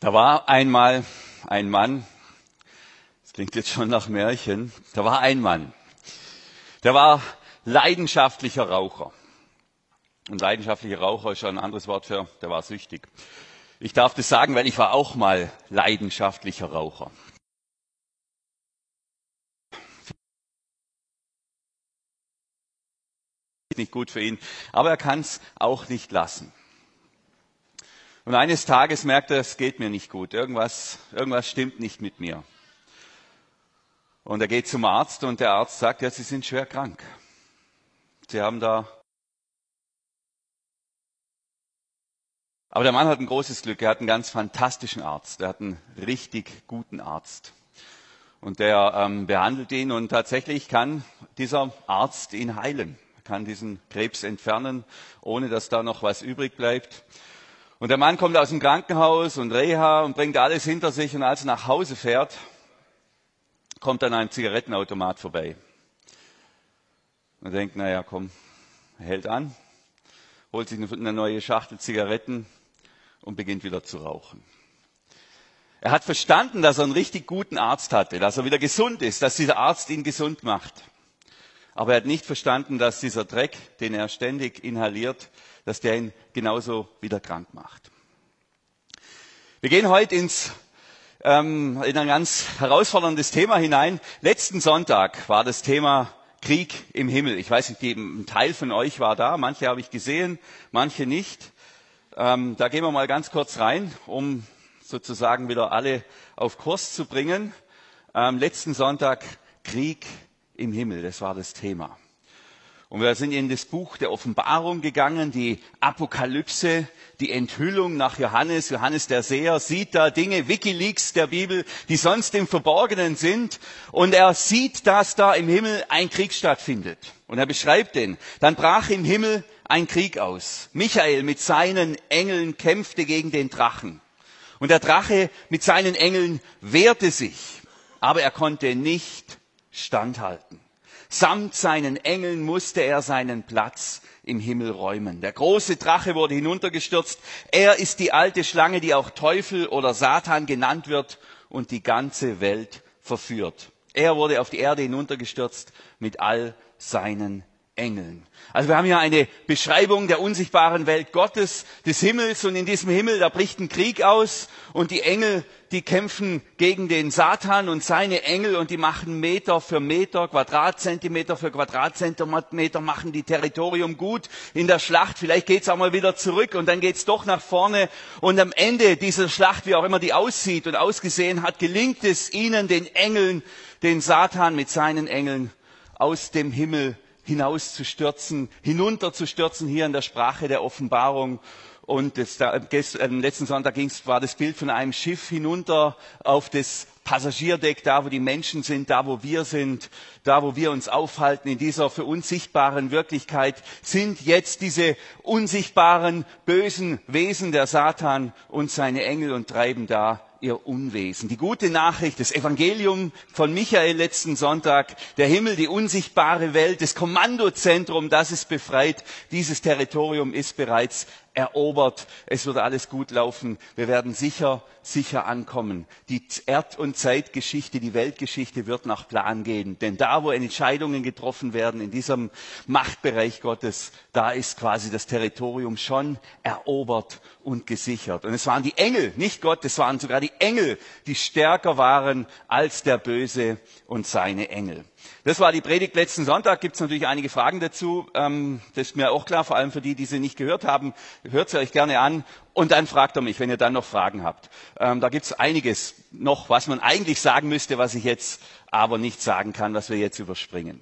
Da war einmal ein Mann, das klingt jetzt schon nach Märchen, da war ein Mann, der war leidenschaftlicher Raucher. Und leidenschaftlicher Raucher ist schon ein anderes Wort für, der war süchtig. Ich darf das sagen, weil ich war auch mal leidenschaftlicher Raucher. Nicht gut für ihn, aber er kann es auch nicht lassen. Und eines Tages merkt er, es geht mir nicht gut. Irgendwas, irgendwas stimmt nicht mit mir. Und er geht zum Arzt und der Arzt sagt, ja, Sie sind schwer krank. Sie haben da. Aber der Mann hat ein großes Glück. Er hat einen ganz fantastischen Arzt. Er hat einen richtig guten Arzt. Und der ähm, behandelt ihn und tatsächlich kann dieser Arzt ihn heilen, kann diesen Krebs entfernen, ohne dass da noch was übrig bleibt. Und der Mann kommt aus dem Krankenhaus und Reha und bringt alles hinter sich und als er nach Hause fährt, kommt an einem Zigarettenautomat vorbei. Und denkt, naja, komm, hält an, holt sich eine neue Schachtel Zigaretten und beginnt wieder zu rauchen. Er hat verstanden, dass er einen richtig guten Arzt hatte, dass er wieder gesund ist, dass dieser Arzt ihn gesund macht. Aber er hat nicht verstanden, dass dieser Dreck, den er ständig inhaliert, dass der ihn genauso wieder krank macht. Wir gehen heute ins, ähm, in ein ganz herausforderndes Thema hinein. Letzten Sonntag war das Thema Krieg im Himmel. Ich weiß nicht, ein Teil von euch war da, manche habe ich gesehen, manche nicht. Ähm, da gehen wir mal ganz kurz rein, um sozusagen wieder alle auf Kurs zu bringen. Ähm, letzten Sonntag Krieg im Himmel, das war das Thema. Und wir sind in das Buch der Offenbarung gegangen, die Apokalypse, die Enthüllung nach Johannes. Johannes der Seher sieht da Dinge, Wikileaks der Bibel, die sonst im Verborgenen sind. Und er sieht, dass da im Himmel ein Krieg stattfindet. Und er beschreibt den. Dann brach im Himmel ein Krieg aus. Michael mit seinen Engeln kämpfte gegen den Drachen. Und der Drache mit seinen Engeln wehrte sich, aber er konnte nicht standhalten. Samt seinen Engeln musste er seinen Platz im Himmel räumen. Der große Drache wurde hinuntergestürzt. Er ist die alte Schlange, die auch Teufel oder Satan genannt wird und die ganze Welt verführt. Er wurde auf die Erde hinuntergestürzt mit all seinen Engeln. Also wir haben hier eine Beschreibung der unsichtbaren Welt Gottes, des Himmels. Und in diesem Himmel, da bricht ein Krieg aus. Und die Engel, die kämpfen gegen den Satan. Und seine Engel und die machen Meter für Meter, Quadratzentimeter für Quadratzentimeter, machen die Territorium gut in der Schlacht. Vielleicht geht's auch mal wieder zurück. Und dann geht's doch nach vorne. Und am Ende dieser Schlacht, wie auch immer die aussieht und ausgesehen hat, gelingt es ihnen, den Engeln, den Satan mit seinen Engeln aus dem Himmel hinauszustürzen, hinunterzustürzen hier in der Sprache der Offenbarung. Und das, da, gestern, letzten Sonntag ging's, war das Bild von einem Schiff hinunter auf das Passagierdeck, da wo die Menschen sind, da wo wir sind, da wo wir uns aufhalten, in dieser für uns sichtbaren Wirklichkeit, sind jetzt diese unsichtbaren, bösen Wesen der Satan und seine Engel und treiben da ihr Unwesen. Die gute Nachricht, das Evangelium von Michael letzten Sonntag, der Himmel, die unsichtbare Welt, das Kommandozentrum, das ist befreit. Dieses Territorium ist bereits erobert. Es wird alles gut laufen. Wir werden sicher, sicher ankommen. Die Erd- und Zeitgeschichte, die Weltgeschichte wird nach Plan gehen. Denn da, wo Entscheidungen getroffen werden, in diesem Machtbereich Gottes, da ist quasi das Territorium schon erobert und gesichert. Und es waren die Engel, nicht Gott, es waren sogar die Engel, die stärker waren als der Böse und seine Engel. Das war die Predigt letzten Sonntag. Gibt es natürlich einige Fragen dazu. Ähm, das ist mir auch klar, vor allem für die, die sie nicht gehört haben. Hört sie euch gerne an und dann fragt er mich, wenn ihr dann noch Fragen habt. Ähm, da gibt es einiges noch, was man eigentlich sagen müsste, was ich jetzt aber nicht sagen kann, was wir jetzt überspringen.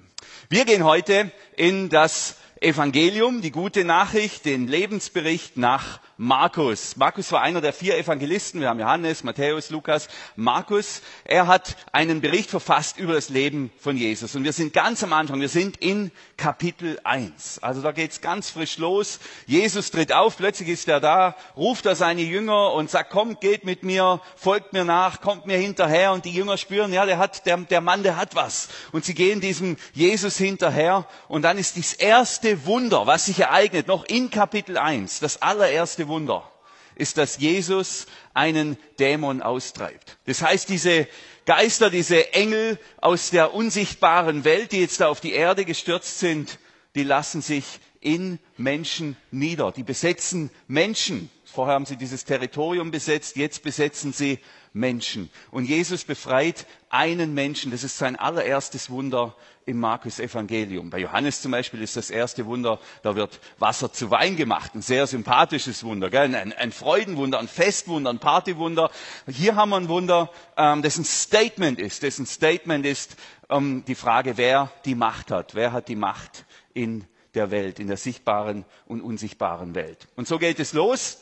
Wir gehen heute in das Evangelium, die gute Nachricht, den Lebensbericht nach Markus. Markus war einer der vier Evangelisten. Wir haben Johannes, Matthäus, Lukas, Markus. Er hat einen Bericht verfasst über das Leben von Jesus. Und wir sind ganz am Anfang. Wir sind in Kapitel 1. Also da geht's ganz frisch los. Jesus tritt auf. Plötzlich ist er da, ruft er seine Jünger und sagt, kommt, geht mit mir, folgt mir nach, kommt mir hinterher. Und die Jünger spüren, ja, der hat, der, der Mann, der hat was. Und sie gehen diesem Jesus hinterher. Und dann ist das erste Wunder, was sich ereignet, noch in Kapitel 1, das allererste Wunder ist, dass Jesus einen Dämon austreibt. Das heißt, diese Geister, diese Engel aus der unsichtbaren Welt, die jetzt da auf die Erde gestürzt sind, die lassen sich in Menschen nieder. Die besetzen Menschen. Vorher haben sie dieses Territorium besetzt, jetzt besetzen sie Menschen. Und Jesus befreit einen Menschen. Das ist sein allererstes Wunder im Markus Evangelium. Bei Johannes zum Beispiel ist das erste Wunder, da wird Wasser zu Wein gemacht. Ein sehr sympathisches Wunder, gell? Ein, ein Freudenwunder, ein Festwunder, ein Partywunder. Hier haben wir ein Wunder, ähm, das Statement ist. Das ein Statement ist ähm, die Frage, wer die Macht hat. Wer hat die Macht in der Welt, in der sichtbaren und unsichtbaren Welt. Und so geht es los.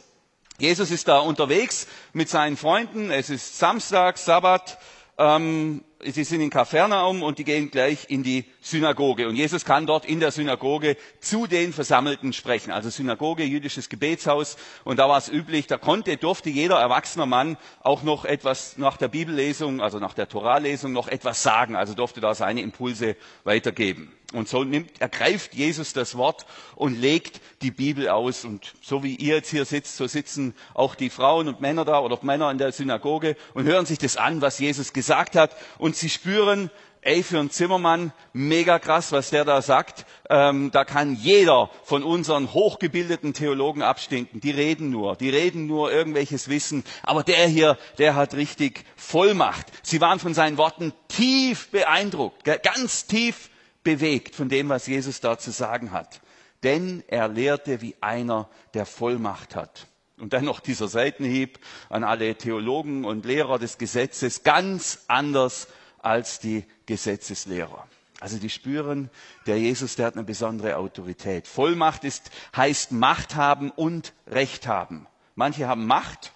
Jesus ist da unterwegs mit seinen Freunden. Es ist Samstag, Sabbat. Ähm, sie sind in Kapernaum und die gehen gleich in die Synagoge. Und Jesus kann dort in der Synagoge zu den Versammelten sprechen. Also Synagoge, jüdisches Gebetshaus. Und da war es üblich, da konnte, durfte jeder erwachsene Mann auch noch etwas nach der Bibellesung, also nach der Toralesung noch etwas sagen. Also durfte da seine Impulse weitergeben. Und so nimmt, ergreift Jesus das Wort und legt die Bibel aus. Und so wie ihr jetzt hier sitzt, so sitzen auch die Frauen und Männer da oder Männer in der Synagoge und hören sich das an, was Jesus gesagt hat. Sie spüren, ey, für einen Zimmermann, mega krass, was der da sagt. Ähm, da kann jeder von unseren hochgebildeten Theologen abstinken. Die reden nur, die reden nur irgendwelches Wissen. Aber der hier, der hat richtig Vollmacht. Sie waren von seinen Worten tief beeindruckt, ganz tief bewegt von dem, was Jesus da zu sagen hat. Denn er lehrte wie einer, der Vollmacht hat. Und dann noch dieser Seitenhieb an alle Theologen und Lehrer des Gesetzes, ganz anders als die Gesetzeslehrer. Also die spüren, der Jesus, der hat eine besondere Autorität. Vollmacht ist, heißt Macht haben und Recht haben. Manche haben Macht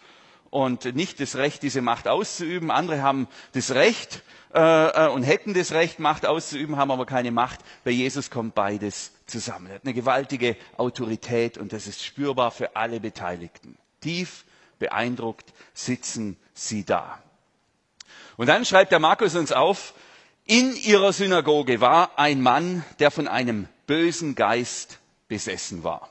und nicht das Recht, diese Macht auszuüben. Andere haben das Recht äh, äh, und hätten das Recht, Macht auszuüben, haben aber keine Macht. Bei Jesus kommt beides zusammen. Er hat eine gewaltige Autorität und das ist spürbar für alle Beteiligten. Tief beeindruckt sitzen sie da. Und dann schreibt der Markus uns auf, in ihrer Synagoge war ein Mann, der von einem bösen Geist besessen war.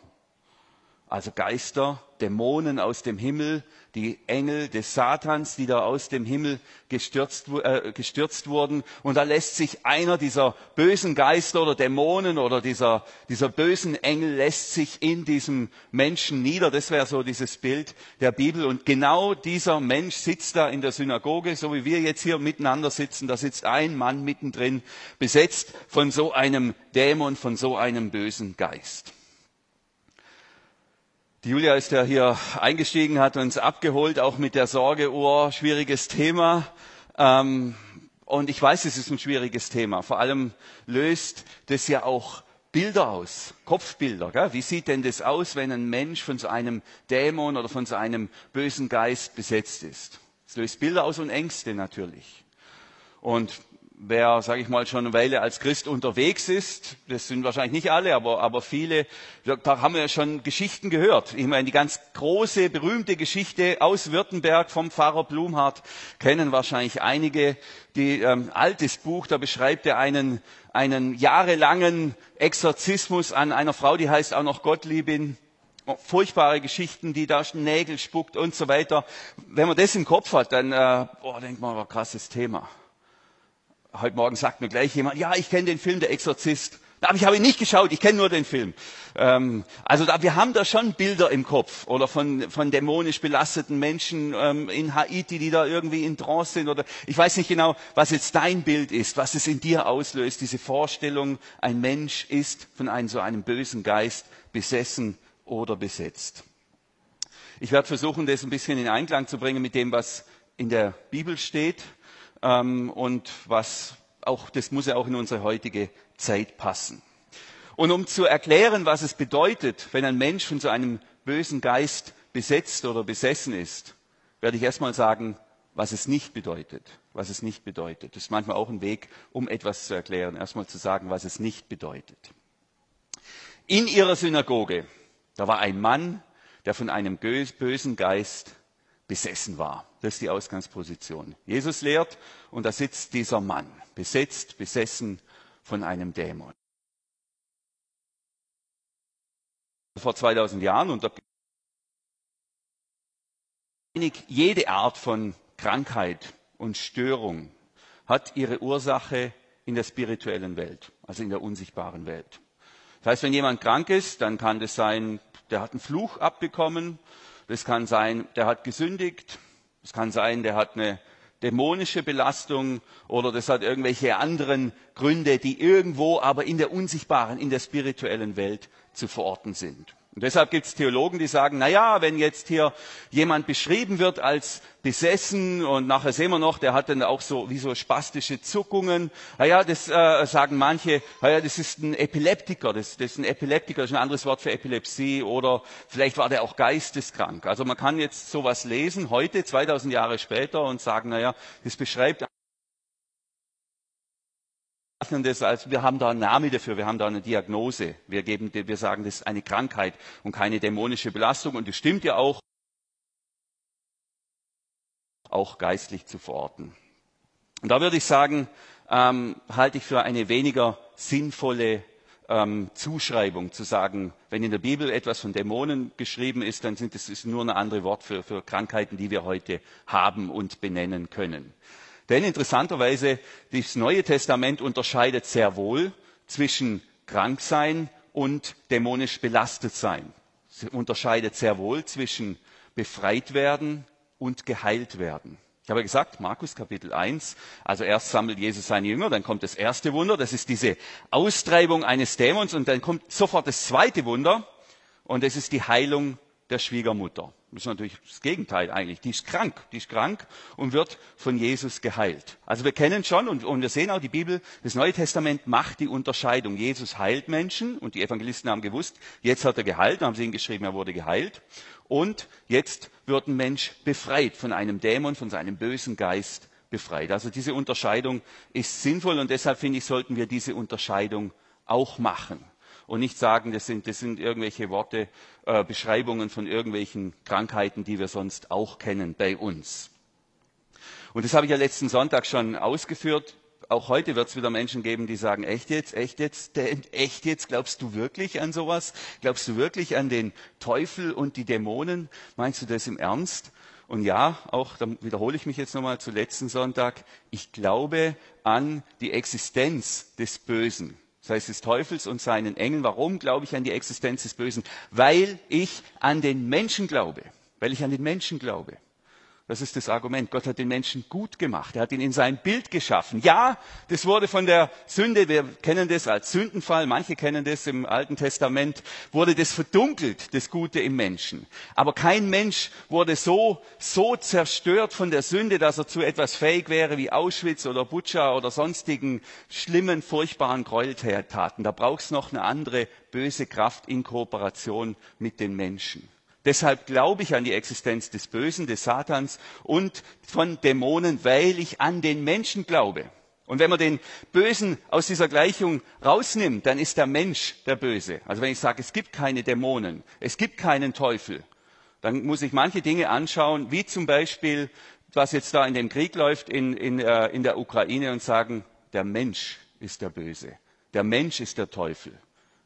Also Geister, Dämonen aus dem Himmel, die Engel des Satans, die da aus dem Himmel gestürzt, äh, gestürzt wurden. Und da lässt sich einer dieser bösen Geister oder Dämonen oder dieser, dieser bösen Engel lässt sich in diesem Menschen nieder. Das wäre so dieses Bild der Bibel. Und genau dieser Mensch sitzt da in der Synagoge, so wie wir jetzt hier miteinander sitzen. Da sitzt ein Mann mittendrin, besetzt von so einem Dämon, von so einem bösen Geist. Die Julia ist ja hier eingestiegen, hat uns abgeholt, auch mit der Sorge, oh, schwieriges Thema. Ähm, und ich weiß, es ist ein schwieriges Thema. Vor allem löst das ja auch Bilder aus, Kopfbilder. Gell? Wie sieht denn das aus, wenn ein Mensch von so einem Dämon oder von so einem bösen Geist besetzt ist? Es löst Bilder aus und Ängste natürlich. Und wer, sage ich mal, schon eine Weile als Christ unterwegs ist, das sind wahrscheinlich nicht alle, aber, aber viele, da haben wir schon Geschichten gehört. Ich meine, die ganz große, berühmte Geschichte aus Württemberg vom Pfarrer Blumhardt kennen wahrscheinlich einige. Die ähm, altes Buch, da beschreibt er einen, einen jahrelangen Exorzismus an einer Frau, die heißt auch noch Gottliebin furchtbare Geschichten, die da Nägel spuckt und so weiter. Wenn man das im Kopf hat, dann äh, boah, denkt man, war krasses Thema. Heute Morgen sagt mir gleich jemand, ja, ich kenne den Film Der Exorzist. Aber ich habe ihn nicht geschaut, ich kenne nur den Film. Ähm, also da, wir haben da schon Bilder im Kopf oder von, von dämonisch belasteten Menschen ähm, in Haiti, die da irgendwie in Trance sind. Oder ich weiß nicht genau, was jetzt dein Bild ist, was es in dir auslöst, diese Vorstellung, ein Mensch ist von einem so einem bösen Geist besessen oder besetzt. Ich werde versuchen, das ein bisschen in Einklang zu bringen mit dem, was in der Bibel steht ähm, und was auch, das muss ja auch in unsere heutige Zeit passen. Und um zu erklären, was es bedeutet, wenn ein Mensch von so einem bösen Geist besetzt oder besessen ist, werde ich erstmal sagen, was es nicht bedeutet. Was es nicht bedeutet. Das ist manchmal auch ein Weg, um etwas zu erklären. Erstmal zu sagen, was es nicht bedeutet. In ihrer Synagoge, da war ein Mann, der von einem bösen Geist besessen war. Das ist die Ausgangsposition. Jesus lehrt und da sitzt dieser Mann, besetzt, besessen von einem Dämon. Vor 2000 Jahren unter jede Art von Krankheit und Störung hat ihre Ursache in der spirituellen Welt, also in der unsichtbaren Welt. Das heißt, wenn jemand krank ist, dann kann das sein, der hat einen Fluch abbekommen, das kann sein, der hat gesündigt, es kann sein, der hat eine dämonische Belastung oder das hat irgendwelche anderen Gründe, die irgendwo aber in der unsichtbaren, in der spirituellen Welt zu verorten sind. Und deshalb gibt es Theologen, die sagen, na ja, wenn jetzt hier jemand beschrieben wird als besessen und nachher sehen wir noch, der hat dann auch so wie so spastische Zuckungen. Na ja, das äh, sagen manche, na ja, das ist ein Epileptiker, das, das ist ein Epileptiker, das ist ein anderes Wort für Epilepsie oder vielleicht war der auch geisteskrank. Also man kann jetzt sowas lesen heute, 2000 Jahre später und sagen, na ja, das beschreibt das als, wir haben da einen Namen dafür, wir haben da eine Diagnose. Wir, geben, wir sagen, das ist eine Krankheit und keine dämonische Belastung. Und das stimmt ja auch, auch geistlich zu verorten. Und da würde ich sagen, ähm, halte ich für eine weniger sinnvolle ähm, Zuschreibung, zu sagen, wenn in der Bibel etwas von Dämonen geschrieben ist, dann sind es nur ein anderes Wort für, für Krankheiten, die wir heute haben und benennen können. Denn interessanterweise, das Neue Testament unterscheidet sehr wohl zwischen Kranksein und dämonisch belastet sein. Es unterscheidet sehr wohl zwischen befreit werden und geheilt werden. Ich habe gesagt, Markus Kapitel 1, also erst sammelt Jesus seine Jünger, dann kommt das erste Wunder, das ist diese Austreibung eines Dämons und dann kommt sofort das zweite Wunder und das ist die Heilung der Schwiegermutter. Das ist natürlich das Gegenteil eigentlich. Die ist krank, die ist krank und wird von Jesus geheilt. Also wir kennen schon und, und, wir sehen auch die Bibel, das Neue Testament macht die Unterscheidung. Jesus heilt Menschen und die Evangelisten haben gewusst, jetzt hat er geheilt, haben sie ihn geschrieben, er wurde geheilt. Und jetzt wird ein Mensch befreit von einem Dämon, von seinem bösen Geist befreit. Also diese Unterscheidung ist sinnvoll und deshalb finde ich, sollten wir diese Unterscheidung auch machen und nicht sagen, das sind, das sind irgendwelche Worte, äh, Beschreibungen von irgendwelchen Krankheiten, die wir sonst auch kennen bei uns. Und das habe ich ja letzten Sonntag schon ausgeführt. Auch heute wird es wieder Menschen geben, die sagen, echt jetzt, echt jetzt, echt jetzt, glaubst du wirklich an sowas? Glaubst du wirklich an den Teufel und die Dämonen? Meinst du das im Ernst? Und ja, auch, da wiederhole ich mich jetzt nochmal zu letzten Sonntag, ich glaube an die Existenz des Bösen das heißt des Teufels und seinen Engeln. Warum glaube ich an die Existenz des Bösen? Weil ich an den Menschen glaube. Weil ich an den Menschen glaube. Das ist das Argument. Gott hat den Menschen gut gemacht. Er hat ihn in sein Bild geschaffen. Ja, das wurde von der Sünde, wir kennen das als Sündenfall, manche kennen das im Alten Testament, wurde das verdunkelt, das Gute im Menschen. Aber kein Mensch wurde so, so zerstört von der Sünde, dass er zu etwas fähig wäre wie Auschwitz oder Butscha oder sonstigen schlimmen, furchtbaren Gräueltaten. Da braucht es noch eine andere böse Kraft in Kooperation mit den Menschen. Deshalb glaube ich an die Existenz des Bösen, des Satans und von Dämonen, weil ich an den Menschen glaube. Und wenn man den Bösen aus dieser Gleichung rausnimmt, dann ist der Mensch der Böse. Also wenn ich sage, es gibt keine Dämonen, es gibt keinen Teufel, dann muss ich manche Dinge anschauen, wie zum Beispiel, was jetzt da in dem Krieg läuft in, in, äh, in der Ukraine und sagen, der Mensch ist der Böse, der Mensch ist der Teufel.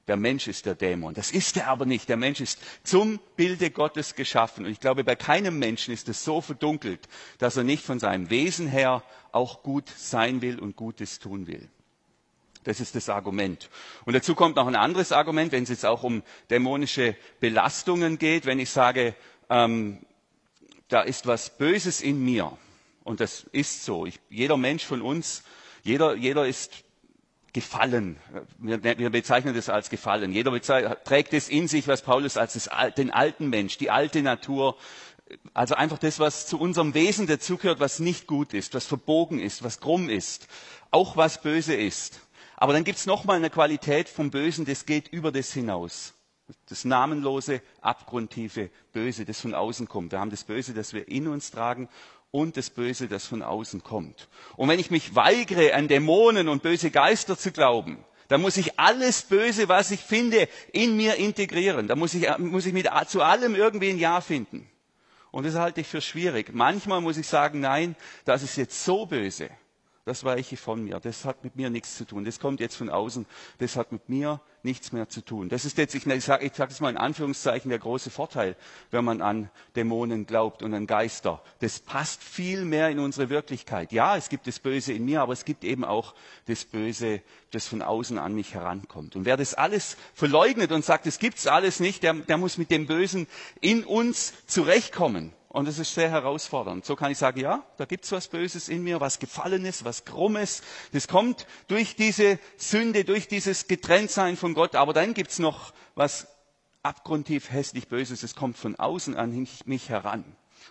Der Mensch ist der Dämon. Das ist er aber nicht. Der Mensch ist zum Bilde Gottes geschaffen. Und ich glaube, bei keinem Menschen ist es so verdunkelt, dass er nicht von seinem Wesen her auch gut sein will und Gutes tun will. Das ist das Argument. Und dazu kommt noch ein anderes Argument, wenn es jetzt auch um dämonische Belastungen geht. Wenn ich sage, ähm, da ist was Böses in mir. Und das ist so. Ich, jeder Mensch von uns, jeder, jeder ist gefallen. Wir, wir bezeichnen das als gefallen. Jeder trägt es in sich, was Paulus als das, den alten Mensch, die alte Natur, also einfach das, was zu unserem Wesen dazugehört, was nicht gut ist, was verbogen ist, was krumm ist, auch was böse ist. Aber dann gibt es nochmal eine Qualität vom Bösen, das geht über das hinaus. Das namenlose, abgrundtiefe Böse, das von außen kommt. Wir haben das Böse, das wir in uns tragen und das Böse, das von außen kommt. Und wenn ich mich weigere, an Dämonen und böse Geister zu glauben, dann muss ich alles Böse, was ich finde, in mir integrieren. Da muss ich, muss ich mit, zu allem irgendwie ein Ja finden. Und das halte ich für schwierig. Manchmal muss ich sagen, nein, das ist jetzt so böse. das weiche von mir. Das hat mit mir nichts zu tun. Das kommt jetzt von außen. Das hat mit mir nichts mehr zu tun. Das ist jetzt, ich sage ich sag es mal in Anführungszeichen, der große Vorteil, wenn man an Dämonen glaubt und an Geister. Das passt viel mehr in unsere Wirklichkeit. Ja, es gibt das Böse in mir, aber es gibt eben auch das Böse, das von außen an mich herankommt. Und wer das alles verleugnet und sagt, es gibt's alles nicht, der, der muss mit dem Bösen in uns zurechtkommen. Und es ist sehr herausfordernd. So kann ich sagen, ja, da gibt's was Böses in mir, was Gefallenes, was Krummes. Das kommt durch diese Sünde, durch dieses Getrenntsein von Gott. Aber dann gibt's noch was abgrundtief hässlich Böses. Es kommt von außen an mich heran.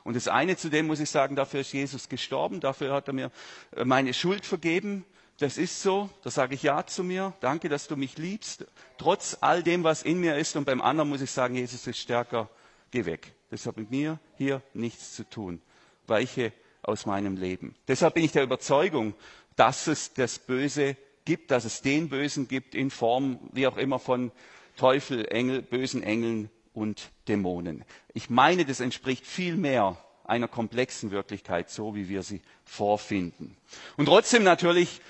Und das eine zu dem muss ich sagen, dafür ist Jesus gestorben, dafür hat er mir äh, meine Schuld vergeben. Das ist so, da sage ich Ja zu mir. Danke, dass du mich liebst, trotz all dem, was in mir ist. Und beim anderen muss ich sagen, Jesus ist stärker, geh weg. Das hat mit mir hier nichts zu tun. Weiche aus meinem Leben. Deshalb bin ich der Überzeugung, dass es das Böse gibt, dass es den Bösen gibt in Form, wie auch immer, von Teufel, Engel, bösen Engeln und Dämonen. Ich meine, das entspricht viel mehr einer komplexen Wirklichkeit, so wie wir sie vorfinden. Und trotzdem natürlich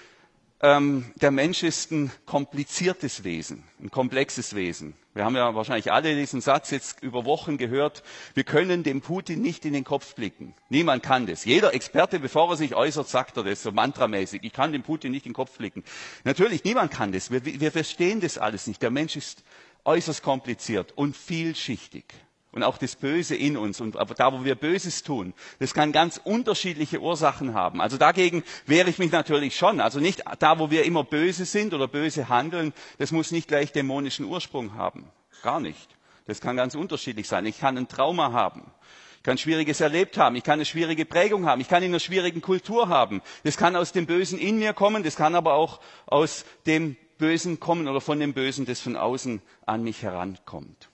ähm, der Mensch ist ein kompliziertes Wesen, ein komplexes Wesen. Wir haben ja wahrscheinlich alle diesen Satz jetzt über Wochen gehört. Wir können dem Putin nicht in den Kopf blicken. Niemand kann das. Jeder Experte, bevor er sich äußert, sagt er das so mantramäßig. Ich kann dem Putin nicht in den Kopf blicken. Natürlich, niemand kann das. Wir, wir verstehen das alles nicht. Der Mensch ist äußerst kompliziert und vielschichtig und auch das Böse in uns und da, wo wir Böses tun, das kann ganz unterschiedliche Ursachen haben. Also dagegen wehre ich mich natürlich schon. Also nicht da, wo wir immer böse sind oder böse handeln, das muss nicht gleich dämonischen Ursprung haben. Gar nicht. Das kann ganz unterschiedlich sein. Ich kann ein Trauma haben. Ich kann Schwieriges erlebt haben. Ich kann eine schwierige Prägung haben. Ich kann in einer schwierigen Kultur haben. Das kann aus dem Bösen in mir kommen. Das kann aber auch aus dem Bösen kommen oder von dem Bösen, das von außen an mich herankommt.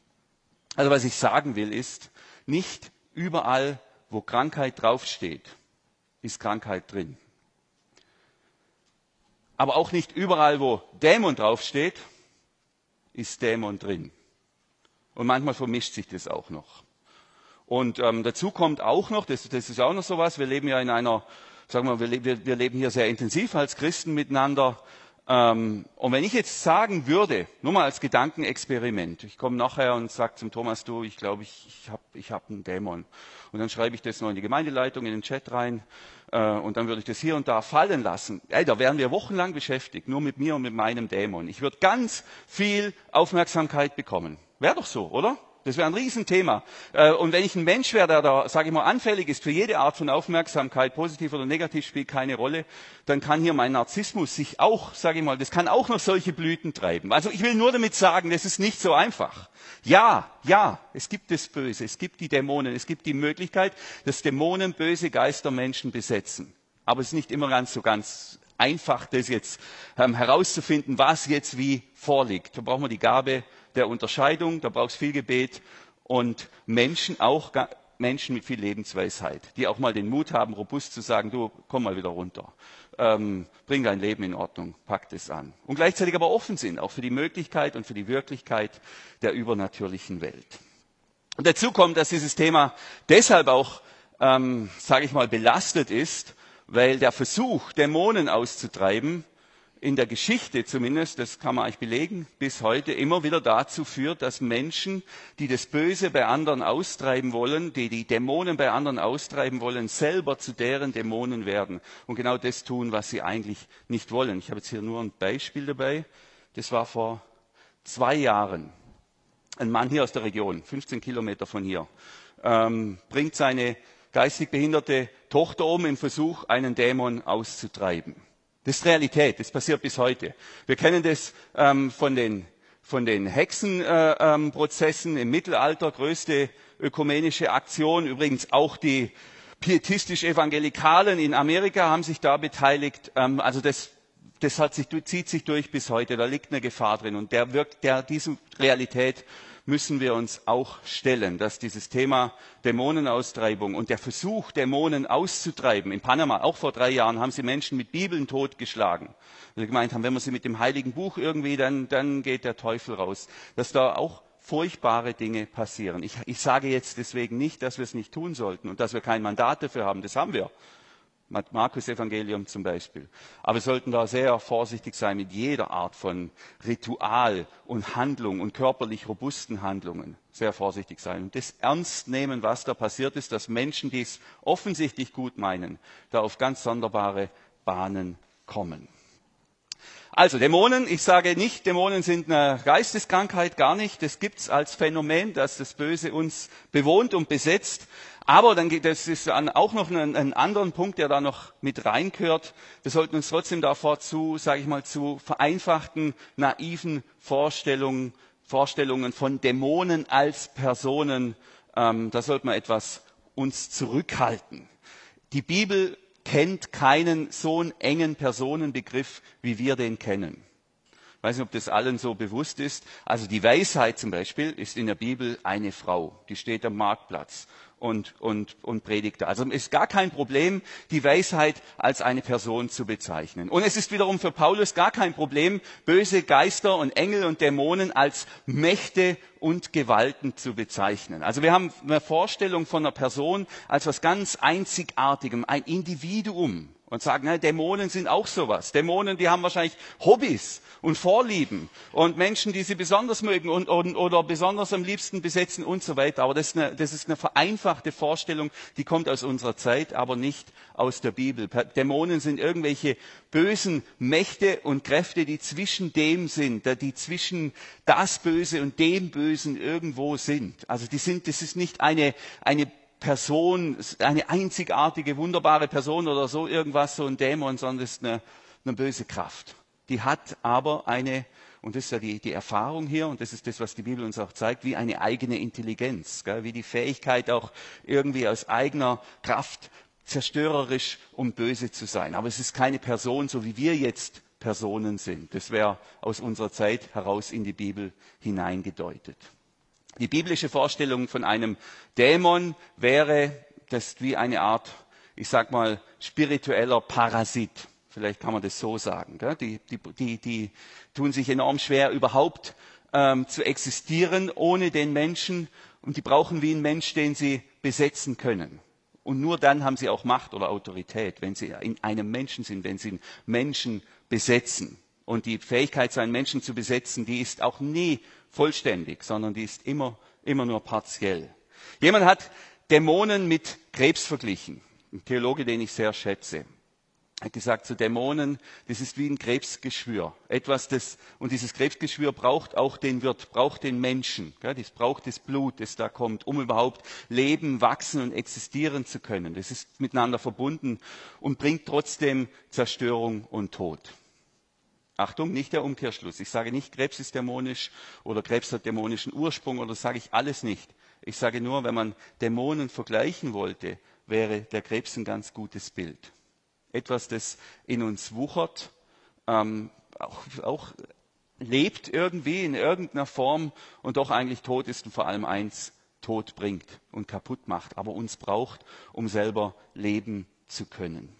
Also was ich sagen will ist, nicht überall, wo Krankheit draufsteht, ist Krankheit drin. Aber auch nicht überall, wo Dämon draufsteht, ist Dämon drin. Und manchmal vermischt sich das auch noch. Und ähm, dazu kommt auch noch, das, das ist auch noch so was, wir leben ja in einer, sagen wir, wir, wir leben hier sehr intensiv als Christen miteinander. Ähm, und wenn ich jetzt sagen würde, nur mal als Gedankenexperiment, ich komme nachher und sage zum Thomas, du, ich glaube, ich, ich habe ich hab einen Dämon. Und dann schreibe ich das noch in die Gemeindeleitung, in den Chat rein. Äh, und dann würde ich das hier und da fallen lassen. Ey, da wären wir wochenlang beschäftigt, nur mit mir und mit meinem Dämon. Ich würde ganz viel Aufmerksamkeit bekommen. Wäre doch so, oder? Das wäre ein Riesenthema. Äh, und wenn ich ein Mensch wäre, der da, sage ich mal, anfällig ist für jede Art von Aufmerksamkeit, positiv oder negativ, spielt keine Rolle, dann kann hier mein Narzissmus sich auch, sage ich mal, das kann auch noch solche Blüten treiben. Also ich will nur damit sagen, das ist nicht so einfach. Ja, ja, es gibt das Böse, es gibt die Dämonen, es gibt die Möglichkeit, dass Dämonen böse Geister Menschen besetzen. Aber es ist nicht immer ganz so ganz einfach, das jetzt ähm, herauszufinden, was jetzt wie vorliegt. Da brauchen wir die Gabe der Unterscheidung, da braucht es viel Gebet und Menschen, auch Menschen mit viel Lebensweisheit, die auch mal den Mut haben, robust zu sagen, du, komm mal wieder runter, ähm, bring dein Leben in Ordnung, pack das an. Und gleichzeitig aber offen sind, auch für die Möglichkeit und für die Wirklichkeit der übernatürlichen Welt. Und dazu kommt, dass dieses Thema deshalb auch, ähm, sage ich mal, belastet ist, weil der Versuch, Dämonen auszutreiben, in der Geschichte zumindest, das kann man eigentlich belegen, bis heute immer wieder dazu führt, dass Menschen, die das Böse bei anderen austreiben wollen, die die Dämonen bei anderen austreiben wollen, selber zu deren Dämonen werden und genau das tun, was sie eigentlich nicht wollen. Ich habe jetzt hier nur ein Beispiel dabei. Das war vor zwei Jahren. Ein Mann hier aus der Region, 15 Kilometer von hier, ähm, bringt seine geistig behinderte Tochter um im Versuch, einen Dämon auszutreiben. Das ist Realität, das passiert bis heute. Wir kennen das ähm, von den, von den Hexenprozessen äh, ähm, im Mittelalter, größte ökumenische Aktion. Übrigens auch die pietistisch-evangelikalen in Amerika haben sich da beteiligt. Ähm, also das, das hat sich, zieht sich durch bis heute. Da liegt eine Gefahr drin. Und der wirkt, der diese Realität müssen wir uns auch stellen, dass dieses Thema Dämonenaustreibung und der Versuch, Dämonen auszutreiben, in Panama, auch vor drei Jahren, haben sie Menschen mit Bibeln totgeschlagen. Weil sie gemeint haben, wenn man sie mit dem Heiligen Buch irgendwie, dann, dann geht der Teufel raus. Dass da auch furchtbare Dinge passieren. Ich, ich sage jetzt deswegen nicht, dass wir es nicht tun sollten und dass wir kein Mandat dafür haben. Das haben wir. Markus Evangelium zum Beispiel. Aber wir sollten da sehr vorsichtig sein mit jeder Art von Ritual und Handlung und körperlich robusten Handlungen. Sehr vorsichtig sein und das ernst nehmen, was da passiert ist, dass Menschen, die es offensichtlich gut meinen, da auf ganz sonderbare Bahnen kommen. Also Dämonen, ich sage nicht, Dämonen sind eine Geisteskrankheit, gar nicht. Das gibt's als Phänomen, dass das Böse uns bewohnt und besetzt. Aber dann geht das ist auch noch ein, ein anderen Punkt, der da noch mit reinkört. Wir sollten uns trotzdem davor zu, sage ich mal, zu vereinfachten, naiven Vorstellungen, Vorstellungen von Dämonen als Personen, ähm, da sollte man etwas uns zurückhalten. Die Bibel kennt keinen so einen engen Personenbegriff, wie wir den kennen. Ich weiß nicht, ob das allen so bewusst ist. Also die Weisheit zum Beispiel ist in der Bibel eine Frau, die steht am Marktplatz und, und, und predigte. Also es ist gar kein Problem, die Weisheit als eine Person zu bezeichnen. Und es ist wiederum für Paulus gar kein Problem, böse Geister und Engel und Dämonen als Mächte und Gewalten zu bezeichnen. Also wir haben eine Vorstellung von einer Person als was ganz Einzigartigem, ein Individuum und sagen, na, Dämonen sind auch sowas. Dämonen, die haben wahrscheinlich Hobbys und Vorlieben und Menschen, die sie besonders mögen und, und, oder besonders am liebsten besetzen und so weiter. Aber das ist, eine, das ist eine vereinfachte Vorstellung, die kommt aus unserer Zeit, aber nicht aus der Bibel. Dämonen sind irgendwelche bösen Mächte und Kräfte, die zwischen dem sind, die zwischen das Böse und dem Bösen irgendwo sind. Also die sind, das ist nicht eine, eine Person, eine einzigartige, wunderbare Person oder so irgendwas, so ein Dämon, sondern es ist eine, eine böse Kraft. Die hat aber eine, und das ist ja die, die Erfahrung hier, und das ist das, was die Bibel uns auch zeigt, wie eine eigene Intelligenz, gell, wie die Fähigkeit auch irgendwie aus eigener Kraft zerstörerisch und böse zu sein. Aber es ist keine Person, so wie wir jetzt Personen sind. Das wäre aus unserer Zeit heraus in die Bibel hineingedeutet. Die biblische Vorstellung von einem Dämon wäre, das wie eine Art, ich sag mal, spiritueller Parasit. Vielleicht kann man das so sagen. Die, die, die, die tun sich enorm schwer, überhaupt ähm, zu existieren ohne den Menschen. Und die brauchen wie ein Mensch, den sie besetzen können. Und nur dann haben sie auch Macht oder Autorität, wenn sie in einem Menschen sind, wenn sie einen Menschen besetzen. Und die Fähigkeit, so einen Menschen zu besetzen, die ist auch nie vollständig, sondern die ist immer, immer nur partiell. Jemand hat Dämonen mit Krebs verglichen. Ein Theologe, den ich sehr schätze. hat gesagt, zu Dämonen, das ist wie ein Krebsgeschwür. Etwas, das, und dieses Krebsgeschwür braucht auch den Wirt, braucht den Menschen. Gell? Das braucht das Blut, das da kommt, um überhaupt leben, wachsen und existieren zu können. Das ist miteinander verbunden und bringt trotzdem Zerstörung und Tod. Achtung, nicht der Umkehrschluss. Ich sage nicht, Krebs ist dämonisch oder Krebs hat dämonischen Ursprung oder sage ich alles nicht. Ich sage nur, wenn man Dämonen vergleichen wollte, wäre der Krebs ein ganz gutes Bild. Etwas, das in uns wuchert, ähm, auch, auch lebt irgendwie in irgendeiner Form und doch eigentlich tot ist und vor allem eins tot bringt und kaputt macht, aber uns braucht, um selber leben zu können.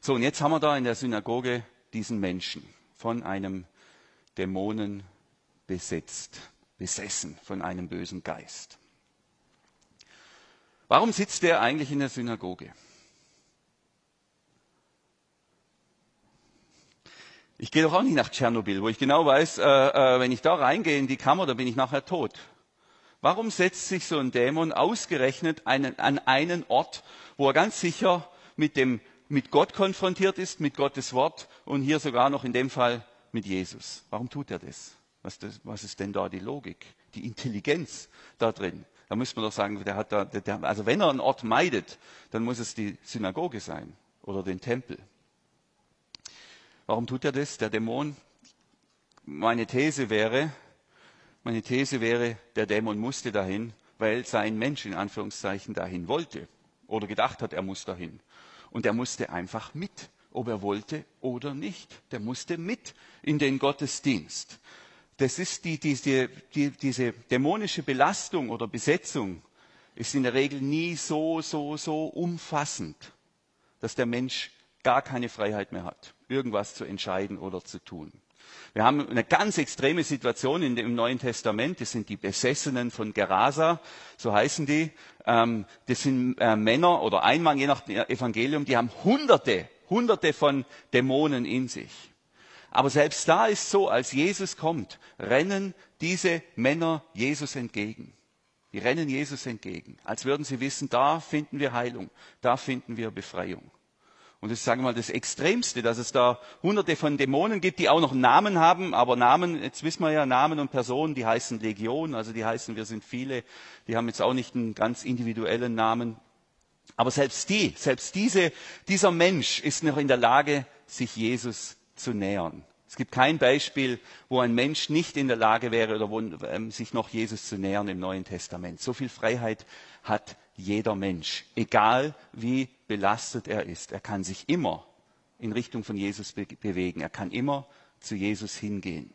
So, und jetzt haben wir da in der Synagoge diesen Menschen von einem Dämonen besetzt, besessen von einem bösen Geist. Warum sitzt er eigentlich in der Synagoge? Ich gehe doch auch nicht nach Tschernobyl, wo ich genau weiß, äh, äh, wenn ich da reingehe in die Kammer, dann bin ich nachher tot. Warum setzt sich so ein Dämon ausgerechnet einen, an einen Ort, wo er ganz sicher mit dem mit Gott konfrontiert ist, mit Gottes Wort und hier sogar noch in dem Fall mit Jesus. Warum tut er das? Was, das, was ist denn da die Logik, die Intelligenz da drin? Da muss man doch sagen, der hat da, der, also wenn er einen Ort meidet, dann muss es die Synagoge sein oder den Tempel. Warum tut er das? Der Dämon, meine These wäre, meine These wäre, der Dämon musste dahin, weil sein Mensch in Anführungszeichen dahin wollte oder gedacht hat, er muss dahin. Und er musste einfach mit, ob er wollte oder nicht. Der musste mit in den Gottesdienst. Das ist die, diese, die, diese dämonische Belastung oder Besetzung ist in der Regel nie so, so, so umfassend, dass der Mensch gar keine Freiheit mehr hat, irgendwas zu entscheiden oder zu tun. Wir haben eine ganz extreme Situation in dem Neuen Testament. Das sind die Besessenen von Gerasa, so heißen die. Ähm, das sind äh, Männer oder ein Mann, je nach Evangelium, die haben Hunderte, Hunderte von Dämonen in sich. Aber selbst da ist so, als Jesus kommt, rennen diese Männer Jesus entgegen. Die rennen Jesus entgegen, als würden sie wissen, da finden wir Heilung, da finden wir Befreiung. Und das ist, sagen wir mal, das Extremste, dass es da hunderte von Dämonen gibt, die auch noch Namen haben, aber Namen, jetzt wissen wir ja, Namen und Personen, die heißen Legion, also die heißen, wir sind viele, die haben jetzt auch nicht einen ganz individuellen Namen. Aber selbst die, selbst diese, dieser Mensch ist noch in der Lage, sich Jesus zu nähern. Es gibt kein Beispiel, wo ein Mensch nicht in der Lage wäre, oder wo, ähm, sich noch Jesus zu nähern im Neuen Testament. So viel Freiheit hat jeder Mensch, egal wie belastet er ist. Er kann sich immer in Richtung von Jesus be bewegen. Er kann immer zu Jesus hingehen.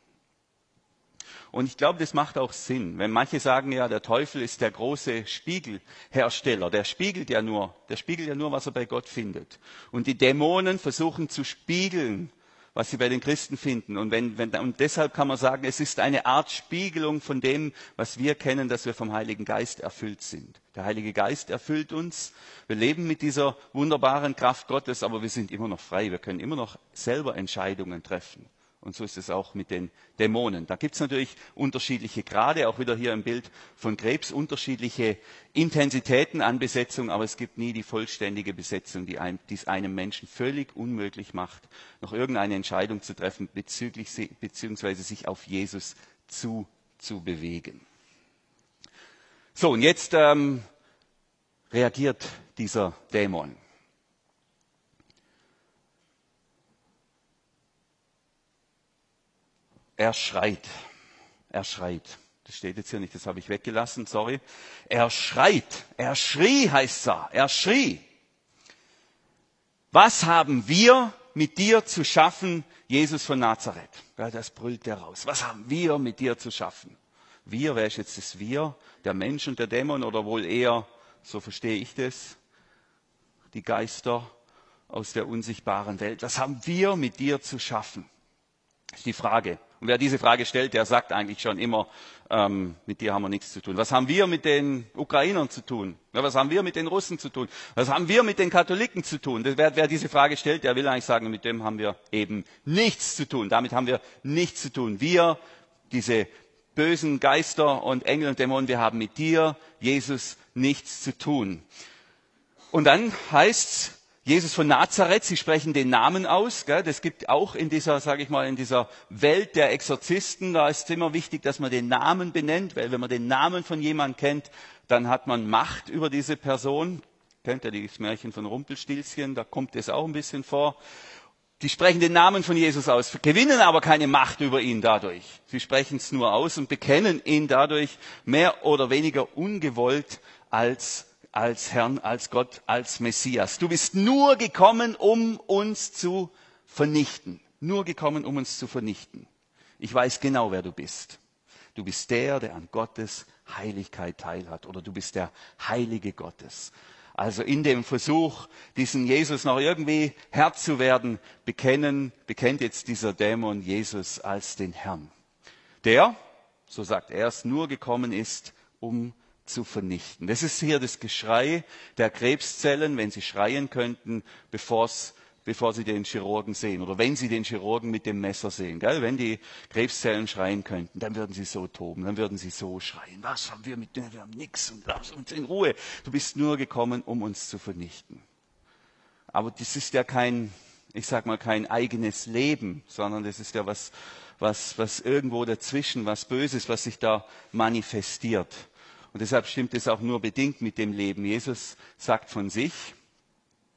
Und ich glaube, das macht auch Sinn. Wenn manche sagen, ja, der Teufel ist der große Spiegelhersteller, der spiegelt ja nur, der spiegelt ja nur, was er bei Gott findet. Und die Dämonen versuchen zu spiegeln, was sie bei den Christen finden. Und, wenn, wenn, und deshalb kann man sagen, es ist eine Art Spiegelung von dem, was wir kennen, dass wir vom Heiligen Geist erfüllt sind. Der Heilige Geist erfüllt uns. Wir leben mit dieser wunderbaren Kraft Gottes, aber wir sind immer noch frei. Wir können immer noch selber Entscheidungen treffen. Und so ist es auch mit den Dämonen. Da gibt es natürlich unterschiedliche Grade, auch wieder hier im Bild von Krebs, unterschiedliche Intensitäten an Besetzung, aber es gibt nie die vollständige Besetzung, die es einem Menschen völlig unmöglich macht, noch irgendeine Entscheidung zu treffen, bezüglich, beziehungsweise sich auf Jesus zu, zu bewegen. So, und jetzt ähm, reagiert dieser Dämon. Er schreit. Er schreit. Das steht jetzt hier nicht, das habe ich weggelassen, sorry. Er schreit. Er schrie, heißt es da. Er schrie. Was haben wir mit dir zu schaffen, Jesus von Nazareth? Ja, das brüllt er raus. Was haben wir mit dir zu schaffen? Wir, wer ist jetzt das Wir? Der Mensch und der Dämon oder wohl eher, so verstehe ich das, die Geister aus der unsichtbaren Welt. Was haben wir mit dir zu schaffen? Das ist die Frage. Und wer diese Frage stellt, der sagt eigentlich schon immer, ähm, mit dir haben wir nichts zu tun. Was haben wir mit den Ukrainern zu tun? Ja, was haben wir mit den Russen zu tun? Was haben wir mit den Katholiken zu tun? Wer, wer diese Frage stellt, der will eigentlich sagen, mit dem haben wir eben nichts zu tun. Damit haben wir nichts zu tun. Wir, diese bösen Geister und Engel und Dämonen, wir haben mit dir, Jesus, nichts zu tun. Und dann heißt's, Jesus von Nazareth, Sie sprechen den Namen aus. Gell? Das gibt auch in dieser, sage ich mal, in dieser Welt der Exorzisten, da ist es immer wichtig, dass man den Namen benennt, weil wenn man den Namen von jemandem kennt, dann hat man Macht über diese Person. Kennt ihr das Märchen von Rumpelstilzchen? Da kommt es auch ein bisschen vor. Die sprechen den Namen von Jesus aus, gewinnen aber keine Macht über ihn dadurch. Sie sprechen es nur aus und bekennen ihn dadurch mehr oder weniger ungewollt als als Herrn, als Gott, als Messias. Du bist nur gekommen, um uns zu vernichten. Nur gekommen, um uns zu vernichten. Ich weiß genau, wer du bist. Du bist der, der an Gottes Heiligkeit teilhat. Oder du bist der Heilige Gottes. Also in dem Versuch, diesen Jesus noch irgendwie Herr zu werden, bekennen, bekennt jetzt dieser Dämon Jesus als den Herrn. Der, so sagt er es, nur gekommen ist, um zu vernichten. Das ist hier das Geschrei der Krebszellen, wenn sie schreien könnten, bevor sie den Chirurgen sehen oder wenn sie den Chirurgen mit dem Messer sehen. Gell? Wenn die Krebszellen schreien könnten, dann würden sie so toben, dann würden sie so schreien. Was haben wir mit denen? Wir haben nichts und lass uns in Ruhe. Du bist nur gekommen, um uns zu vernichten. Aber das ist ja kein, ich sag mal, kein eigenes Leben, sondern das ist ja was, was, was irgendwo dazwischen, was Böses, was sich da manifestiert. Und deshalb stimmt es auch nur bedingt mit dem Leben. Jesus sagt von sich,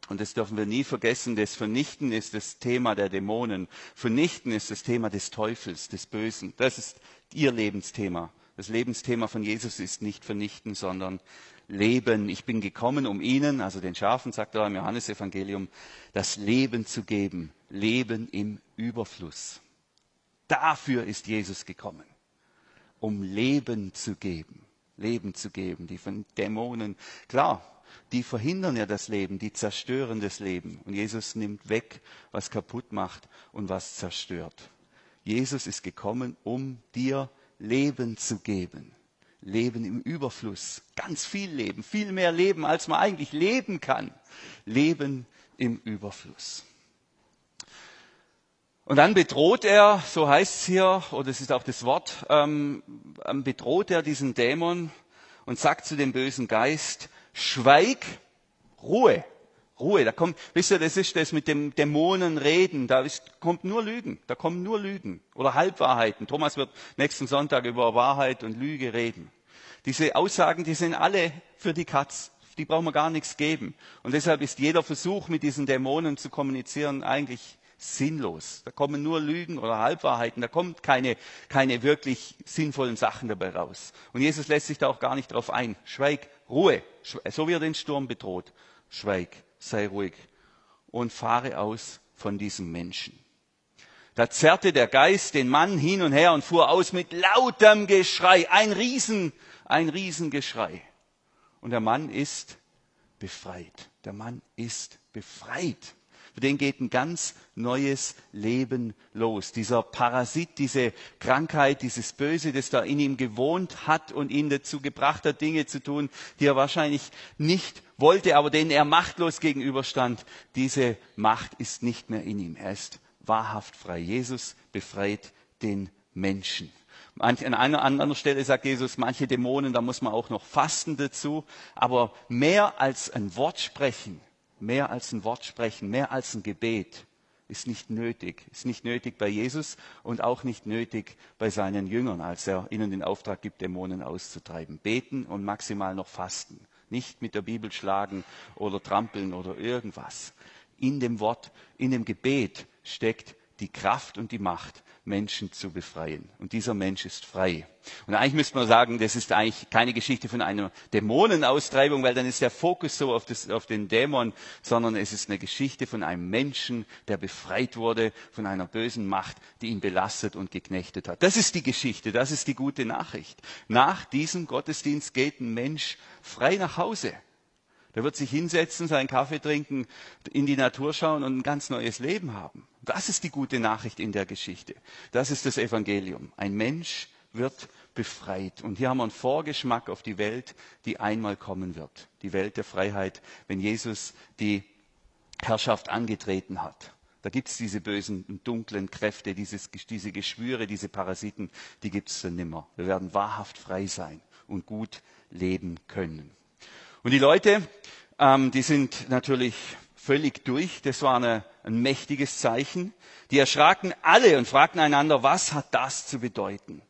und das dürfen wir nie vergessen, das Vernichten ist das Thema der Dämonen. Vernichten ist das Thema des Teufels, des Bösen. Das ist ihr Lebensthema. Das Lebensthema von Jesus ist nicht vernichten, sondern Leben. Ich bin gekommen, um ihnen, also den Schafen, sagt er im Johannesevangelium, das Leben zu geben. Leben im Überfluss. Dafür ist Jesus gekommen, um Leben zu geben. Leben zu geben, die von Dämonen, klar, die verhindern ja das Leben, die zerstören das Leben. Und Jesus nimmt weg, was kaputt macht und was zerstört. Jesus ist gekommen, um dir Leben zu geben. Leben im Überfluss. Ganz viel Leben, viel mehr Leben, als man eigentlich leben kann. Leben im Überfluss. Und dann bedroht er, so heißt es hier, oder es ist auch das Wort, ähm, ähm, bedroht er diesen Dämon und sagt zu dem bösen Geist, schweig, Ruhe. Ruhe. Da kommt, wisst ihr, das ist das mit dem Dämonen reden. Da ist, kommt nur Lügen. Da kommen nur Lügen oder Halbwahrheiten. Thomas wird nächsten Sonntag über Wahrheit und Lüge reden. Diese Aussagen, die sind alle für die Katz. Die brauchen wir gar nichts geben. Und deshalb ist jeder Versuch, mit diesen Dämonen zu kommunizieren, eigentlich sinnlos. Da kommen nur Lügen oder Halbwahrheiten. Da kommt keine, keine wirklich sinnvollen Sachen dabei raus. Und Jesus lässt sich da auch gar nicht drauf ein. Schweig, Ruhe. So wie er den Sturm bedroht. Schweig sei ruhig und fahre aus von diesem Menschen. Da zerrte der Geist den Mann hin und her und fuhr aus mit lautem Geschrei, ein Riesen, ein Riesengeschrei. Und der Mann ist befreit. Der Mann ist befreit. Für den geht ein ganz neues Leben los. Dieser Parasit, diese Krankheit, dieses Böse, das da in ihm gewohnt hat und ihn dazu gebracht hat, Dinge zu tun, die er wahrscheinlich nicht wollte, aber denen er machtlos gegenüberstand, diese Macht ist nicht mehr in ihm. Er ist wahrhaft frei. Jesus befreit den Menschen. An einer anderen Stelle sagt Jesus, manche Dämonen, da muss man auch noch fasten dazu. Aber mehr als ein Wort sprechen, mehr als ein Wort sprechen, mehr als ein Gebet ist nicht nötig. Ist nicht nötig bei Jesus und auch nicht nötig bei seinen Jüngern, als er ihnen den Auftrag gibt, Dämonen auszutreiben. Beten und maximal noch fasten. Nicht mit der Bibel schlagen oder trampeln oder irgendwas. In dem Wort, in dem Gebet steckt die Kraft und die Macht, Menschen zu befreien. Und dieser Mensch ist frei. Und eigentlich müsste man sagen, das ist eigentlich keine Geschichte von einer Dämonenaustreibung, weil dann ist der Fokus so auf, das, auf den Dämon, sondern es ist eine Geschichte von einem Menschen, der befreit wurde von einer bösen Macht, die ihn belastet und geknechtet hat. Das ist die Geschichte, das ist die gute Nachricht. Nach diesem Gottesdienst geht ein Mensch frei nach Hause. Der wird sich hinsetzen, seinen Kaffee trinken, in die Natur schauen und ein ganz neues Leben haben. Das ist die gute Nachricht in der Geschichte. Das ist das Evangelium. Ein Mensch wird befreit. Und hier haben wir einen Vorgeschmack auf die Welt, die einmal kommen wird. Die Welt der Freiheit, wenn Jesus die Herrschaft angetreten hat. Da gibt es diese bösen, dunklen Kräfte, dieses, diese Geschwüre, diese Parasiten, die gibt es dann nimmer. Wir werden wahrhaft frei sein und gut leben können. Und die Leute, ähm, die sind natürlich völlig durch. Das war eine, ein mächtiges Zeichen. Die erschraken alle und fragten einander, was hat das zu bedeuten?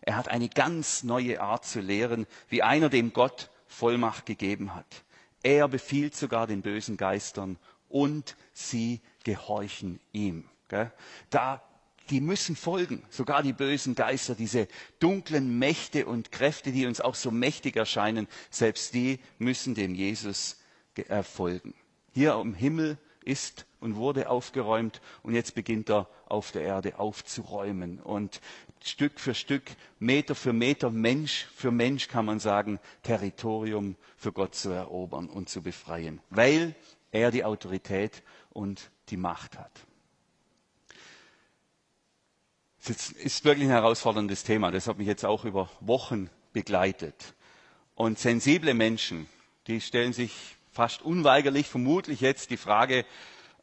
Er hat eine ganz neue Art zu lehren, wie einer, dem Gott Vollmacht gegeben hat. Er befiehlt sogar den bösen Geistern und sie gehorchen ihm. Da die müssen folgen, sogar die bösen Geister, diese dunklen Mächte und Kräfte, die uns auch so mächtig erscheinen, selbst die müssen dem Jesus äh, folgen. Hier im Himmel ist und wurde aufgeräumt und jetzt beginnt er auf der Erde aufzuräumen und Stück für Stück, Meter für Meter, Mensch für Mensch kann man sagen, Territorium für Gott zu erobern und zu befreien, weil er die Autorität und die Macht hat. Das ist wirklich ein herausforderndes Thema. Das hat mich jetzt auch über Wochen begleitet. Und sensible Menschen, die stellen sich fast unweigerlich vermutlich jetzt die Frage,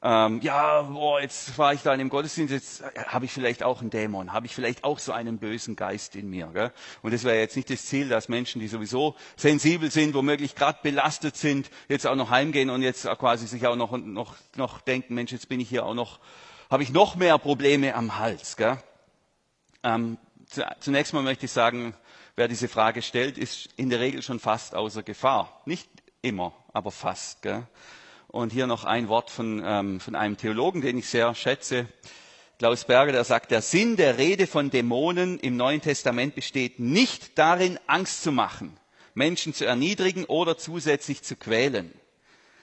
ähm, ja, boah, jetzt war ich da in dem Gottesdienst, jetzt äh, habe ich vielleicht auch einen Dämon, habe ich vielleicht auch so einen bösen Geist in mir. Gell? Und das wäre jetzt nicht das Ziel, dass Menschen, die sowieso sensibel sind, womöglich gerade belastet sind, jetzt auch noch heimgehen und jetzt quasi sich auch noch, noch, noch denken, Mensch, jetzt bin ich hier auch noch, habe ich noch mehr Probleme am Hals. Gell? Ähm, zunächst mal möchte ich sagen, wer diese Frage stellt, ist in der Regel schon fast außer Gefahr. Nicht immer, aber fast. Gell? Und hier noch ein Wort von, ähm, von einem Theologen, den ich sehr schätze, Klaus Berger, der sagt, der Sinn der Rede von Dämonen im Neuen Testament besteht nicht darin, Angst zu machen, Menschen zu erniedrigen oder zusätzlich zu quälen.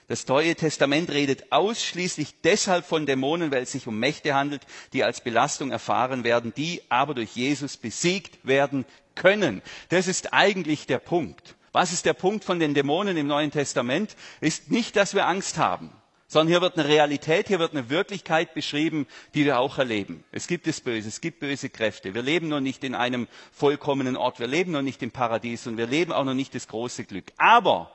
Das Neue Testament redet ausschließlich deshalb von Dämonen, weil es sich um Mächte handelt, die als Belastung erfahren werden, die aber durch Jesus besiegt werden können. Das ist eigentlich der Punkt. Was ist der Punkt von den Dämonen im Neuen Testament? Ist nicht, dass wir Angst haben, sondern hier wird eine Realität, hier wird eine Wirklichkeit beschrieben, die wir auch erleben. Es gibt das Böse, es gibt böse Kräfte. Wir leben noch nicht in einem vollkommenen Ort, wir leben noch nicht im Paradies und wir leben auch noch nicht das große Glück. Aber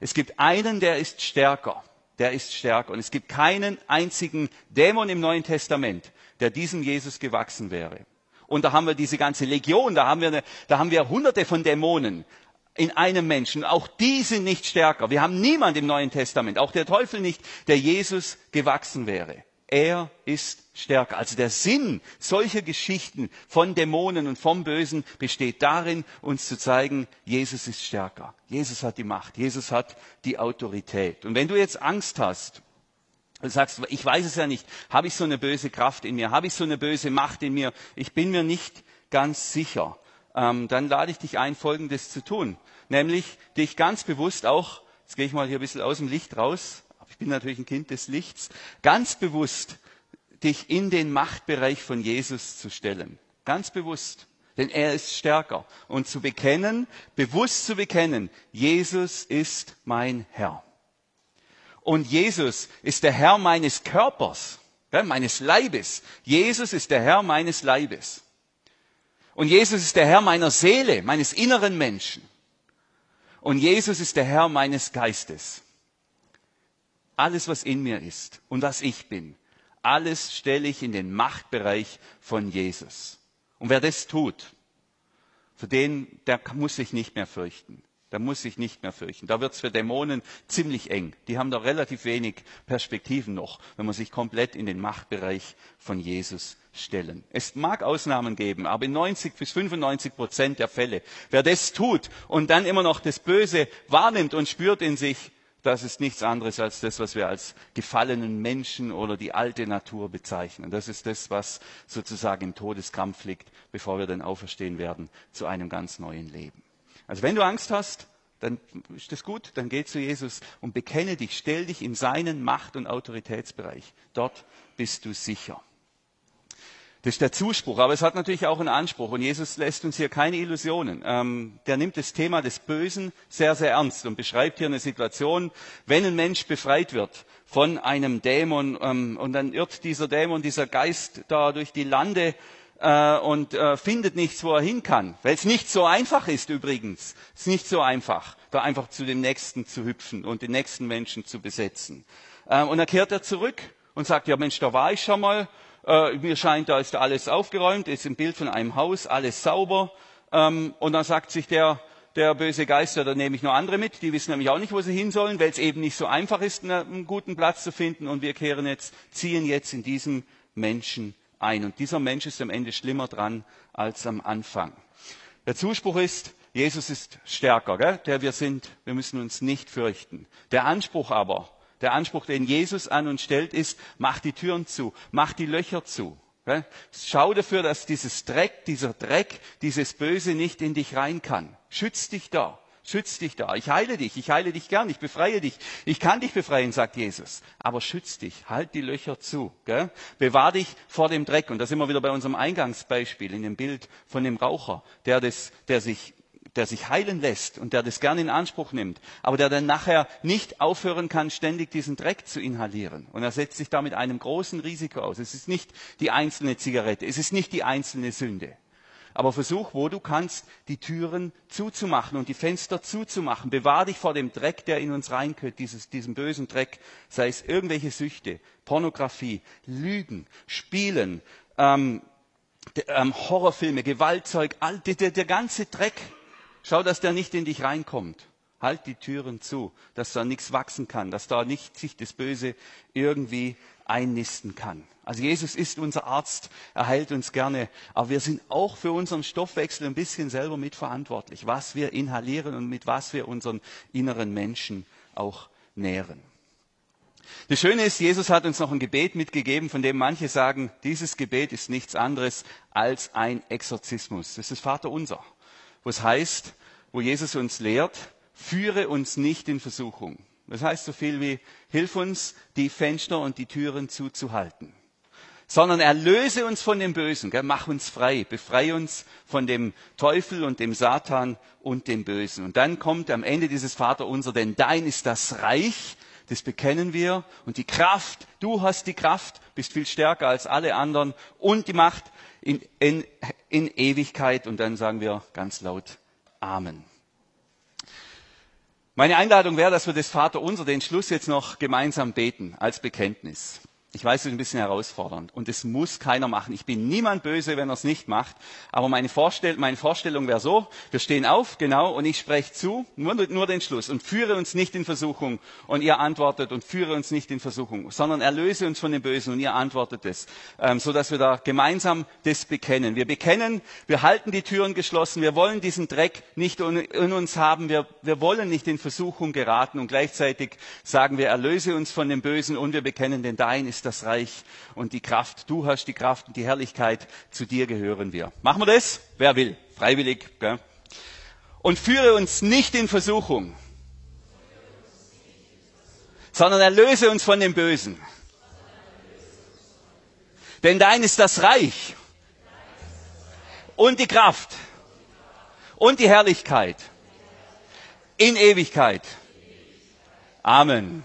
es gibt einen, der ist stärker, der ist stärker. Und es gibt keinen einzigen Dämon im Neuen Testament, der diesem Jesus gewachsen wäre. Und da haben wir diese ganze Legion, da haben wir, eine, da haben wir hunderte von Dämonen in einem Menschen. Auch die sind nicht stärker. Wir haben niemand im Neuen Testament, auch der Teufel nicht, der Jesus gewachsen wäre. Er ist stärker. Also der Sinn solcher Geschichten von Dämonen und vom Bösen besteht darin, uns zu zeigen, Jesus ist stärker. Jesus hat die Macht. Jesus hat die Autorität. Und wenn du jetzt Angst hast, und sagst, ich weiß es ja nicht, habe ich so eine böse Kraft in mir, habe ich so eine böse Macht in mir, ich bin mir nicht ganz sicher, ähm, dann lade ich dich ein, Folgendes zu tun. Nämlich dich ganz bewusst auch, jetzt gehe ich mal hier ein bisschen aus dem Licht raus, ich bin natürlich ein Kind des Lichts, ganz bewusst dich in den Machtbereich von Jesus zu stellen. Ganz bewusst. Denn er ist stärker. Und zu bekennen, bewusst zu bekennen, Jesus ist mein Herr. Und Jesus ist der Herr meines Körpers, meines Leibes. Jesus ist der Herr meines Leibes. Und Jesus ist der Herr meiner Seele, meines inneren Menschen. Und Jesus ist der Herr meines Geistes. Alles, was in mir ist und was ich bin, alles stelle ich in den Machtbereich von Jesus. Und wer das tut, für den, der muss sich nicht mehr fürchten. Der muss sich nicht mehr fürchten. Da wird es für Dämonen ziemlich eng. Die haben da relativ wenig Perspektiven noch, wenn man sich komplett in den Machtbereich von Jesus stellen. Es mag Ausnahmen geben, aber in 90 bis 95 Prozent der Fälle, wer das tut und dann immer noch das Böse wahrnimmt und spürt in sich, das ist nichts anderes als das, was wir als gefallenen Menschen oder die alte Natur bezeichnen. Das ist das, was sozusagen im Todeskampf liegt, bevor wir dann auferstehen werden zu einem ganz neuen Leben. Also wenn du Angst hast, dann ist das gut, dann geh zu Jesus und bekenne dich, stell dich in seinen Macht- und Autoritätsbereich. Dort bist du sicher. Das ist der Zuspruch, aber es hat natürlich auch einen Anspruch und Jesus lässt uns hier keine Illusionen. Ähm, der nimmt das Thema des Bösen sehr, sehr ernst und beschreibt hier eine Situation, wenn ein Mensch befreit wird von einem Dämon ähm, und dann irrt dieser Dämon, dieser Geist da durch die Lande äh, und äh, findet nichts, wo er hin kann. Weil es nicht so einfach ist übrigens. Es ist nicht so einfach, da einfach zu dem Nächsten zu hüpfen und den nächsten Menschen zu besetzen. Äh, und dann kehrt er zurück und sagt, ja Mensch, da war ich schon mal äh, mir scheint, da ist alles aufgeräumt, ist ein Bild von einem Haus, alles sauber. Ähm, und dann sagt sich der, der böse Geist, ja, da nehme ich noch andere mit, die wissen nämlich auch nicht, wo sie hin sollen, weil es eben nicht so einfach ist, einen guten Platz zu finden. Und wir kehren jetzt, ziehen jetzt in diesen Menschen ein. Und dieser Mensch ist am Ende schlimmer dran als am Anfang. Der Zuspruch ist, Jesus ist stärker, gell? der wir sind, wir müssen uns nicht fürchten. Der Anspruch aber, der Anspruch, den Jesus an uns stellt, ist, mach die Türen zu, mach die Löcher zu. Schau dafür, dass dieses Dreck, dieser Dreck, dieses Böse nicht in dich rein kann. Schütz dich da. Schütz dich da. Ich heile dich. Ich heile dich gern. Ich befreie dich. Ich kann dich befreien, sagt Jesus. Aber schütz dich. Halt die Löcher zu. Bewahr dich vor dem Dreck. Und da sind wir wieder bei unserem Eingangsbeispiel in dem Bild von dem Raucher, der, das, der sich der sich heilen lässt und der das gerne in Anspruch nimmt, aber der dann nachher nicht aufhören kann, ständig diesen Dreck zu inhalieren. Und er setzt sich damit einem großen Risiko aus. Es ist nicht die einzelne Zigarette, es ist nicht die einzelne Sünde. Aber versuch, wo du kannst, die Türen zuzumachen und die Fenster zuzumachen. Bewahr dich vor dem Dreck, der in uns reinkommt, dieses, diesem bösen Dreck, sei es irgendwelche Süchte, Pornografie, Lügen, Spielen, ähm, ähm, Horrorfilme, Gewaltzeug, all, der, der, der ganze Dreck, Schau, dass der nicht in dich reinkommt. Halt die Türen zu, dass da nichts wachsen kann, dass da nicht sich das Böse irgendwie einnisten kann. Also Jesus ist unser Arzt, er heilt uns gerne, aber wir sind auch für unseren Stoffwechsel ein bisschen selber mitverantwortlich, was wir inhalieren und mit was wir unseren inneren Menschen auch nähren. Das Schöne ist, Jesus hat uns noch ein Gebet mitgegeben, von dem manche sagen, dieses Gebet ist nichts anderes als ein Exorzismus. Das ist Vater unser wo es heißt, wo Jesus uns lehrt, führe uns nicht in Versuchung. Das heißt so viel wie, hilf uns, die Fenster und die Türen zuzuhalten. Sondern erlöse uns von dem Bösen, gell? mach uns frei, befreie uns von dem Teufel und dem Satan und dem Bösen. Und dann kommt am Ende dieses Vaterunser, denn dein ist das Reich, Das bekennen wir. Und die Kraft, du hast die Kraft, bist viel stärker als alle anderen und die Macht in, in, in Ewigkeit. Und dann sagen wir ganz laut Amen. Meine Einladung wäre, dass wir das Vater unser, den Schluss jetzt noch gemeinsam beten als Bekenntnis. Ich weiß, es ist ein bisschen herausfordernd und es muss keiner machen. Ich bin niemand böse, wenn er es nicht macht. Aber meine, Vorstell meine Vorstellung wäre so, wir stehen auf, genau, und ich spreche zu, nur, nur den Schluss und führe uns nicht in Versuchung. Und ihr antwortet und führe uns nicht in Versuchung, sondern erlöse uns von dem Bösen und ihr antwortet es, ähm, sodass wir da gemeinsam das bekennen. Wir bekennen, wir halten die Türen geschlossen, wir wollen diesen Dreck nicht in uns haben, wir, wir wollen nicht in Versuchung geraten und gleichzeitig sagen wir, erlöse uns von dem Bösen und wir bekennen, denn dein ist das Reich und die Kraft. Du hast die Kraft und die Herrlichkeit. Zu dir gehören wir. Machen wir das? Wer will? Freiwillig. Gell? Und führe uns nicht in Versuchung, sondern erlöse uns von dem Bösen. Denn dein ist das Reich und die Kraft und die Herrlichkeit in Ewigkeit. Amen.